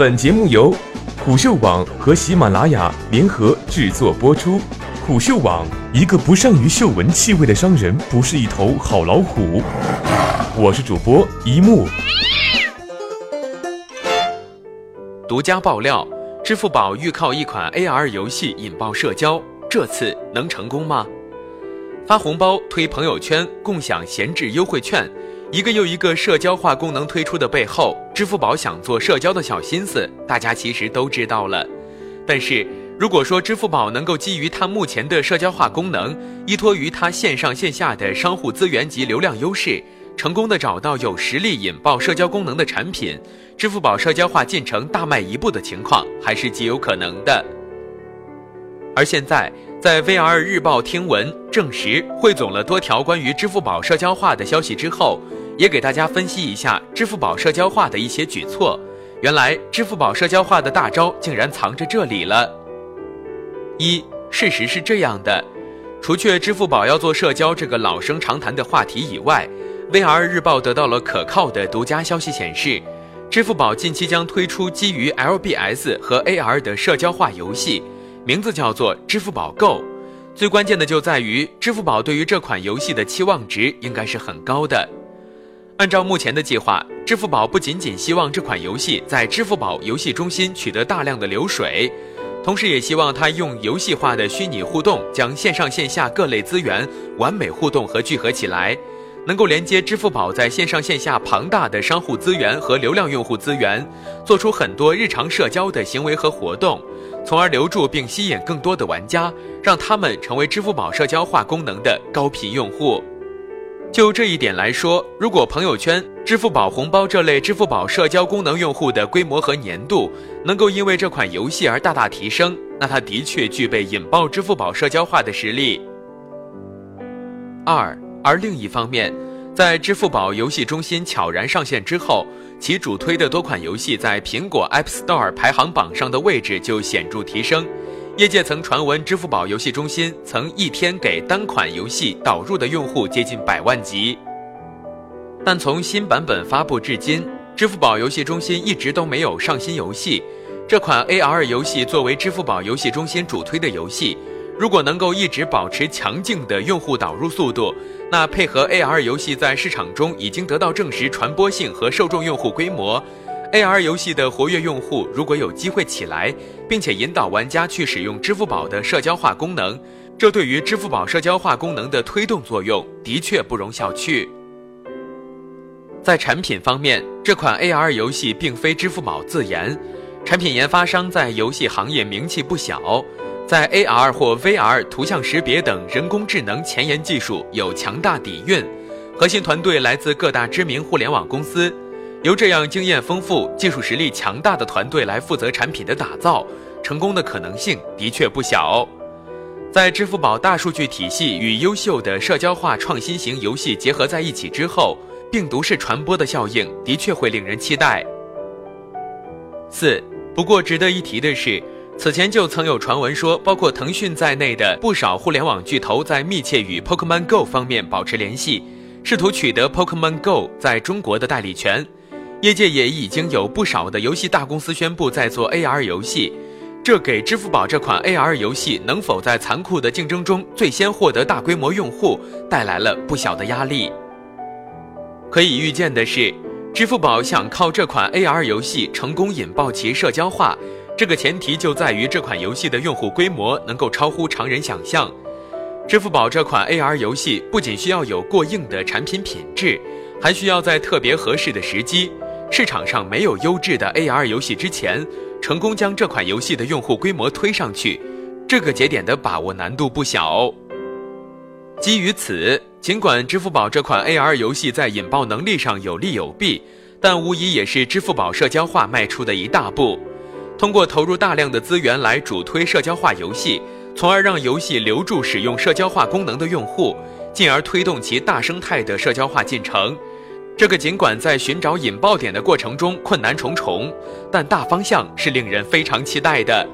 本节目由虎嗅网和喜马拉雅联合制作播出。虎嗅网：一个不善于嗅闻气味的商人不是一头好老虎。我是主播一木。独家爆料：支付宝欲靠一款 AR 游戏引爆社交，这次能成功吗？发红包、推朋友圈、共享闲置优惠券。一个又一个社交化功能推出的背后，支付宝想做社交的小心思，大家其实都知道了。但是，如果说支付宝能够基于它目前的社交化功能，依托于它线上线下的商户资源及流量优势，成功的找到有实力引爆社交功能的产品，支付宝社交化进程大迈一步的情况，还是极有可能的。而现在，在 VR 日报听闻证实汇总了多条关于支付宝社交化的消息之后。也给大家分析一下支付宝社交化的一些举措。原来支付宝社交化的大招竟然藏着这里了。一，事实是这样的，除却支付宝要做社交这个老生常谈的话题以外，VR 日报得到了可靠的独家消息显示，支付宝近期将推出基于 LBS 和 AR 的社交化游戏，名字叫做支付宝 Go。最关键的就在于支付宝对于这款游戏的期望值应该是很高的。按照目前的计划，支付宝不仅仅希望这款游戏在支付宝游戏中心取得大量的流水，同时也希望它用游戏化的虚拟互动，将线上线下各类资源完美互动和聚合起来，能够连接支付宝在线上线下庞大的商户资源和流量用户资源，做出很多日常社交的行为和活动，从而留住并吸引更多的玩家，让他们成为支付宝社交化功能的高频用户。就这一点来说，如果朋友圈、支付宝红包这类支付宝社交功能用户的规模和粘度能够因为这款游戏而大大提升，那它的确具备引爆支付宝社交化的实力。二，而另一方面，在支付宝游戏中心悄然上线之后，其主推的多款游戏在苹果 App Store 排行榜上的位置就显著提升。业界曾传闻，支付宝游戏中心曾一天给单款游戏导入的用户接近百万级。但从新版本发布至今，支付宝游戏中心一直都没有上新游戏。这款 AR 游戏作为支付宝游戏中心主推的游戏，如果能够一直保持强劲的用户导入速度，那配合 AR 游戏在市场中已经得到证实传播性和受众用户规模。AR 游戏的活跃用户如果有机会起来，并且引导玩家去使用支付宝的社交化功能，这对于支付宝社交化功能的推动作用的确不容小觑。在产品方面，这款 AR 游戏并非支付宝自研，产品研发商在游戏行业名气不小，在 AR 或 VR 图像识别等人工智能前沿技术有强大底蕴，核心团队来自各大知名互联网公司。由这样经验丰富、技术实力强大的团队来负责产品的打造，成功的可能性的确不小。在支付宝大数据体系与优秀的社交化创新型游戏结合在一起之后，病毒式传播的效应的确会令人期待。四，不过值得一提的是，此前就曾有传闻说，包括腾讯在内的不少互联网巨头在密切与 Pokemon Go 方面保持联系，试图取得 Pokemon Go 在中国的代理权。业界也已经有不少的游戏大公司宣布在做 AR 游戏，这给支付宝这款 AR 游戏能否在残酷的竞争中最先获得大规模用户带来了不小的压力。可以预见的是，支付宝想靠这款 AR 游戏成功引爆其社交化，这个前提就在于这款游戏的用户规模能够超乎常人想象。支付宝这款 AR 游戏不仅需要有过硬的产品品质，还需要在特别合适的时机。市场上没有优质的 AR 游戏之前，成功将这款游戏的用户规模推上去，这个节点的把握难度不小。基于此，尽管支付宝这款 AR 游戏在引爆能力上有利有弊，但无疑也是支付宝社交化迈出的一大步。通过投入大量的资源来主推社交化游戏，从而让游戏留住使用社交化功能的用户，进而推动其大生态的社交化进程。这个尽管在寻找引爆点的过程中困难重重，但大方向是令人非常期待的。